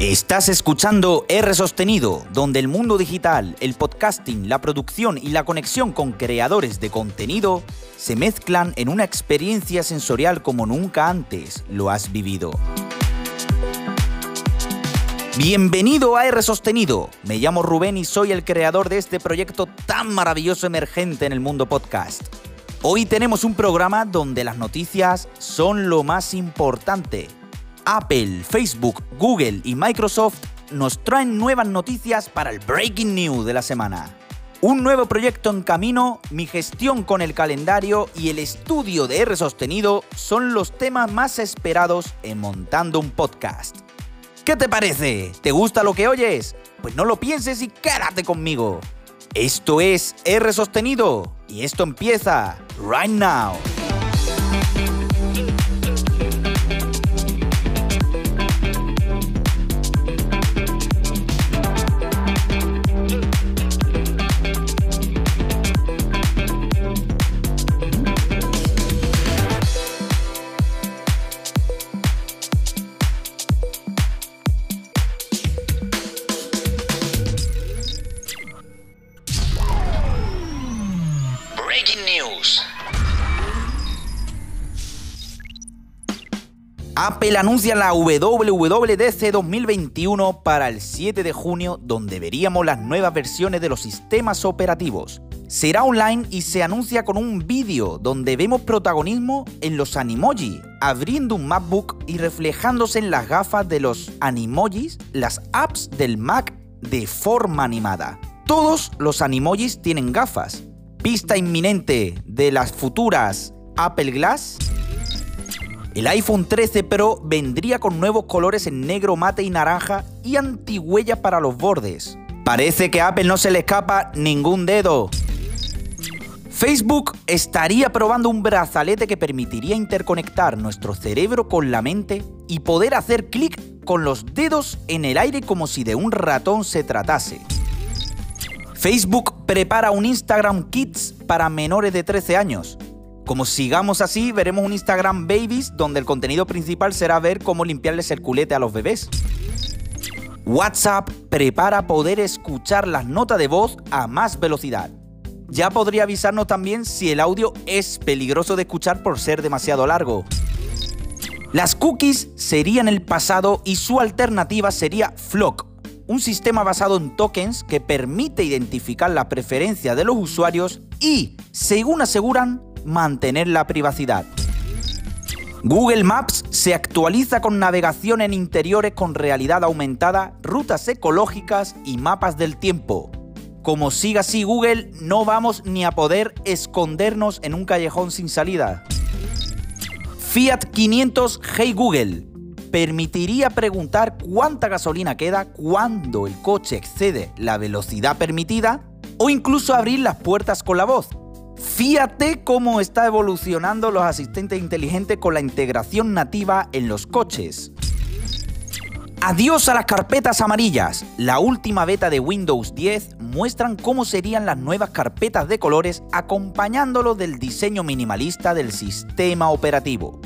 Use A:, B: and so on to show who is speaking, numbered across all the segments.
A: Estás escuchando R Sostenido, donde el mundo digital, el podcasting, la producción y la conexión con creadores de contenido se mezclan en una experiencia sensorial como nunca antes lo has vivido. Bienvenido a R Sostenido. Me llamo Rubén y soy el creador de este proyecto tan maravilloso emergente en el mundo podcast. Hoy tenemos un programa donde las noticias son lo más importante Apple, Facebook, Google y Microsoft nos traen nuevas noticias para el Breaking News de la semana. Un nuevo proyecto en camino, mi gestión con el calendario y el estudio de R sostenido son los temas más esperados en montando un podcast. ¿Qué te parece? ¿Te gusta lo que oyes? Pues no lo pienses y quédate conmigo. Esto es R sostenido y esto empieza right now. Apple anuncia la WWDC 2021 para el 7 de junio, donde veríamos las nuevas versiones de los sistemas operativos. Será online y se anuncia con un vídeo donde vemos protagonismo en los Animoji, abriendo un MacBook y reflejándose en las gafas de los Animojis, las apps del Mac de forma animada. Todos los Animojis tienen gafas. Pista inminente de las futuras Apple Glass el iPhone 13 Pro vendría con nuevos colores en negro mate y naranja y antihuella para los bordes. Parece que a Apple no se le escapa ningún dedo. Facebook estaría probando un brazalete que permitiría interconectar nuestro cerebro con la mente y poder hacer clic con los dedos en el aire como si de un ratón se tratase. Facebook prepara un Instagram Kids para menores de 13 años. Como sigamos así, veremos un Instagram Babies donde el contenido principal será ver cómo limpiarles el culete a los bebés. WhatsApp prepara poder escuchar las notas de voz a más velocidad. Ya podría avisarnos también si el audio es peligroso de escuchar por ser demasiado largo. Las cookies serían el pasado y su alternativa sería Flock, un sistema basado en tokens que permite identificar la preferencia de los usuarios y, según aseguran, mantener la privacidad. Google Maps se actualiza con navegación en interiores con realidad aumentada, rutas ecológicas y mapas del tiempo. Como siga así Google, no vamos ni a poder escondernos en un callejón sin salida. Fiat 500 Hey Google permitiría preguntar cuánta gasolina queda cuando el coche excede la velocidad permitida o incluso abrir las puertas con la voz, Fíjate cómo está evolucionando los asistentes inteligentes con la integración nativa en los coches. Adiós a las carpetas amarillas. La última beta de Windows 10 muestran cómo serían las nuevas carpetas de colores acompañándolo del diseño minimalista del sistema operativo.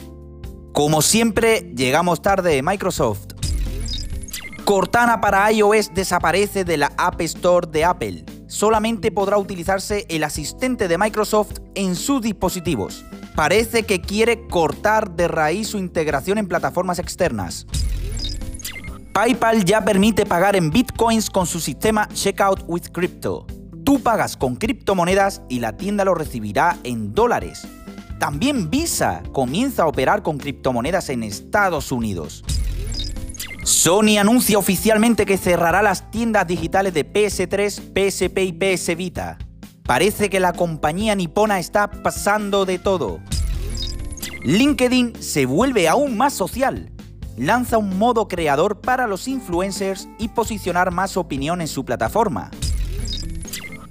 A: Como siempre, llegamos tarde Microsoft. Cortana para iOS desaparece de la App Store de Apple solamente podrá utilizarse el asistente de Microsoft en sus dispositivos. Parece que quiere cortar de raíz su integración en plataformas externas. PayPal ya permite pagar en bitcoins con su sistema Checkout with Crypto. Tú pagas con criptomonedas y la tienda lo recibirá en dólares. También Visa comienza a operar con criptomonedas en Estados Unidos. Sony anuncia oficialmente que cerrará las tiendas digitales de PS3, PSP y PS Vita. Parece que la compañía nipona está pasando de todo. LinkedIn se vuelve aún más social. Lanza un modo creador para los influencers y posicionar más opinión en su plataforma.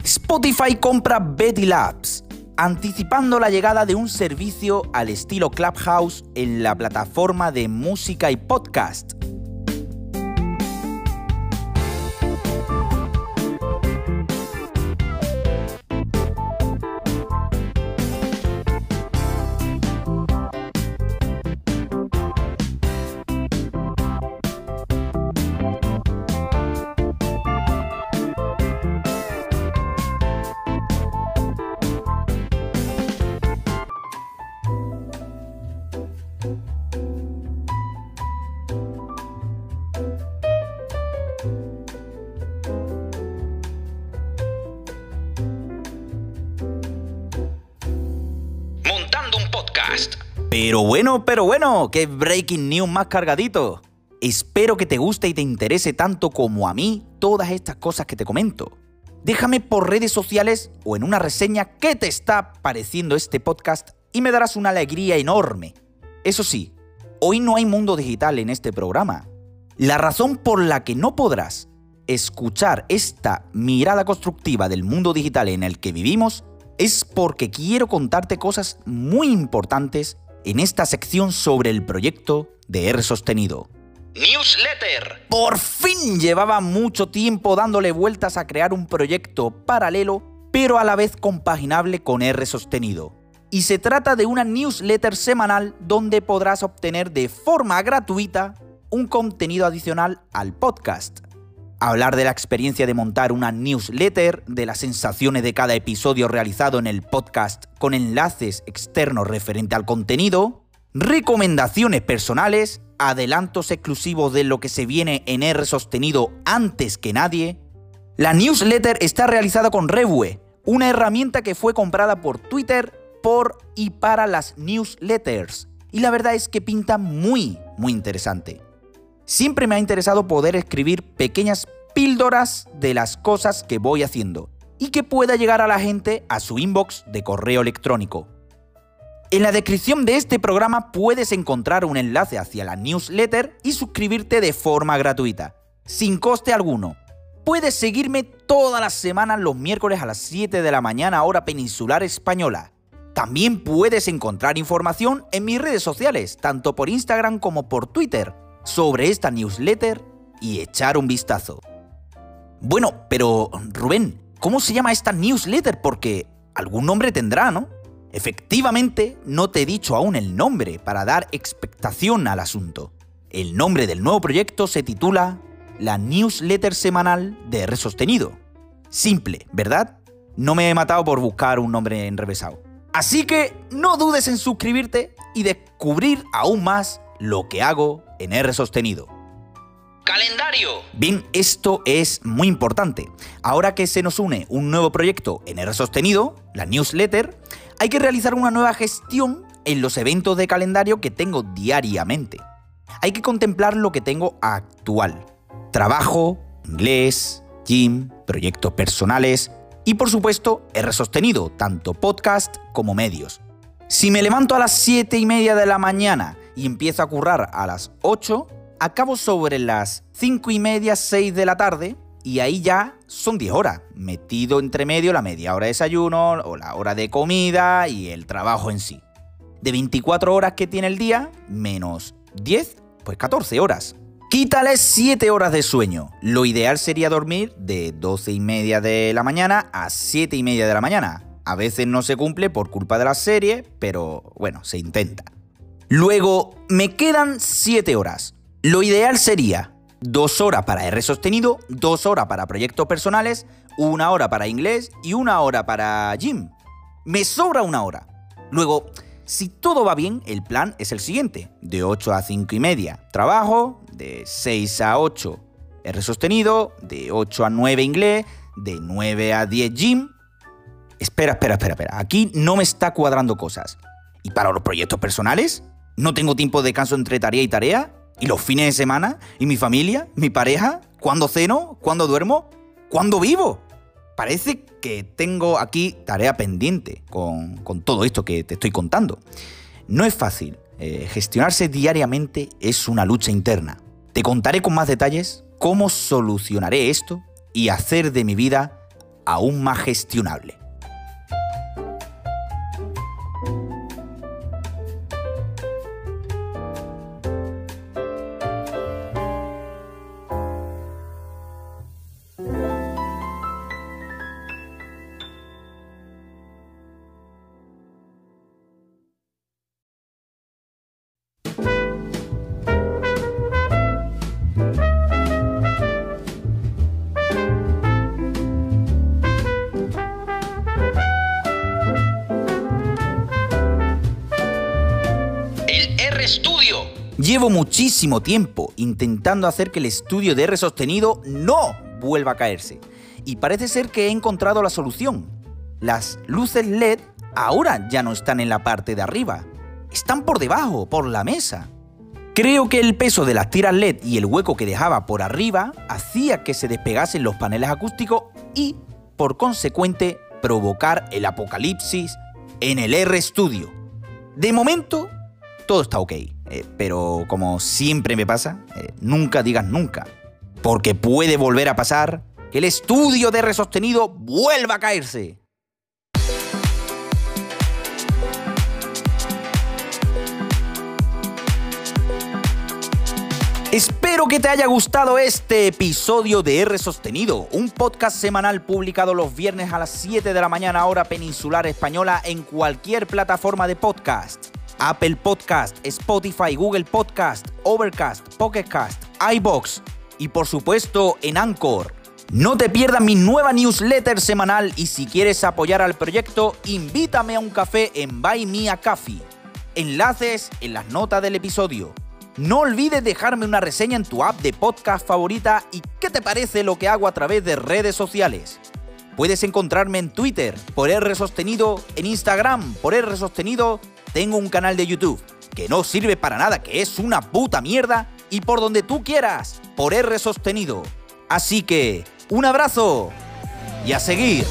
A: Spotify compra Betty Labs, anticipando la llegada de un servicio al estilo Clubhouse en la plataforma de música y podcast. Pero bueno, pero bueno, qué breaking news más cargadito. Espero que te guste y te interese tanto como a mí todas estas cosas que te comento. Déjame por redes sociales o en una reseña qué te está pareciendo este podcast y me darás una alegría enorme. Eso sí, hoy no hay mundo digital en este programa. La razón por la que no podrás escuchar esta mirada constructiva del mundo digital en el que vivimos es porque quiero contarte cosas muy importantes en esta sección sobre el proyecto de R sostenido. Newsletter. Por fin llevaba mucho tiempo dándole vueltas a crear un proyecto paralelo, pero a la vez compaginable con R sostenido. Y se trata de una newsletter semanal donde podrás obtener de forma gratuita un contenido adicional al podcast. Hablar de la experiencia de montar una newsletter, de las sensaciones de cada episodio realizado en el podcast con enlaces externos referente al contenido, recomendaciones personales, adelantos exclusivos de lo que se viene en R sostenido antes que nadie. La newsletter está realizada con Revue, una herramienta que fue comprada por Twitter por y para las newsletters. Y la verdad es que pinta muy, muy interesante. Siempre me ha interesado poder escribir pequeñas píldoras de las cosas que voy haciendo y que pueda llegar a la gente a su inbox de correo electrónico. En la descripción de este programa puedes encontrar un enlace hacia la newsletter y suscribirte de forma gratuita, sin coste alguno. Puedes seguirme todas las semanas los miércoles a las 7 de la mañana hora peninsular española. También puedes encontrar información en mis redes sociales, tanto por Instagram como por Twitter, sobre esta newsletter y echar un vistazo. Bueno, pero Rubén, ¿cómo se llama esta newsletter? Porque algún nombre tendrá, ¿no? Efectivamente, no te he dicho aún el nombre para dar expectación al asunto. El nombre del nuevo proyecto se titula La newsletter semanal de R sostenido. Simple, ¿verdad? No me he matado por buscar un nombre enrevesado. Así que no dudes en suscribirte y descubrir aún más lo que hago en R sostenido. Calendario. Bien, esto es muy importante. Ahora que se nos une un nuevo proyecto en R sostenido, la newsletter, hay que realizar una nueva gestión en los eventos de calendario que tengo diariamente. Hay que contemplar lo que tengo actual. Trabajo, inglés, gym, proyectos personales y por supuesto R sostenido, tanto podcast como medios. Si me levanto a las 7 y media de la mañana y empiezo a currar a las 8, acabo sobre las 5 y media, 6 de la tarde y ahí ya son 10 horas, metido entre medio la media hora de desayuno o la hora de comida y el trabajo en sí. De 24 horas que tiene el día, menos 10, pues 14 horas. Quítale 7 horas de sueño. Lo ideal sería dormir de 12 y media de la mañana a 7 y media de la mañana. A veces no se cumple por culpa de la serie, pero bueno, se intenta. Luego, me quedan 7 horas. Lo ideal sería dos horas para R sostenido, dos horas para proyectos personales, una hora para inglés y una hora para gym. Me sobra una hora. Luego, si todo va bien, el plan es el siguiente. De 8 a 5 y media, trabajo. De 6 a 8, R sostenido. De 8 a 9, inglés. De 9 a 10, gym. Espera, espera, espera, espera. Aquí no me está cuadrando cosas. ¿Y para los proyectos personales? ¿No tengo tiempo de descanso entre tarea y tarea? ¿Y los fines de semana? ¿Y mi familia? ¿Mi pareja? ¿Cuándo ceno? ¿Cuándo duermo? ¿Cuándo vivo? Parece que tengo aquí tarea pendiente con, todo esto que te estoy contando. No es fácil. Eh, gestionarse diariamente es una lucha interna. Te contaré con más detalles cómo solucionaré esto y hacer de mi vida aún más gestionable. Llevo muchísimo tiempo intentando hacer que el estudio de R sostenido no vuelva a caerse. Y parece ser que he encontrado la solución. Las luces LED ahora ya no están en la parte de arriba. están por debajo, por la mesa. Creo que el peso de las tiras LED y el hueco que dejaba por arriba hacía que se despegasen los paneles acústicos y, por consecuente, provocar el apocalipsis en el R Studio. De momento, todo está ok, eh, pero como siempre me pasa, eh, nunca digas nunca, porque puede volver a pasar que el estudio de R sostenido vuelva a caerse. Espero que te haya gustado este episodio de R Sostenido, un podcast semanal publicado los viernes a las 7 de la mañana hora peninsular española en cualquier plataforma de podcast. Apple Podcast, Spotify, Google Podcast, Overcast, Pocketcast, iBox y por supuesto en Anchor. No te pierdas mi nueva newsletter semanal y si quieres apoyar al proyecto, invítame a un café en Buy Me a Coffee. Enlaces en las notas del episodio. No olvides dejarme una reseña en tu app de podcast favorita y qué te parece lo que hago a través de redes sociales. Puedes encontrarme en Twitter por R Sostenido, en Instagram por R Sostenido, tengo un canal de YouTube que no sirve para nada, que es una puta mierda, y por donde tú quieras, por R Sostenido. Así que, un abrazo y a seguir.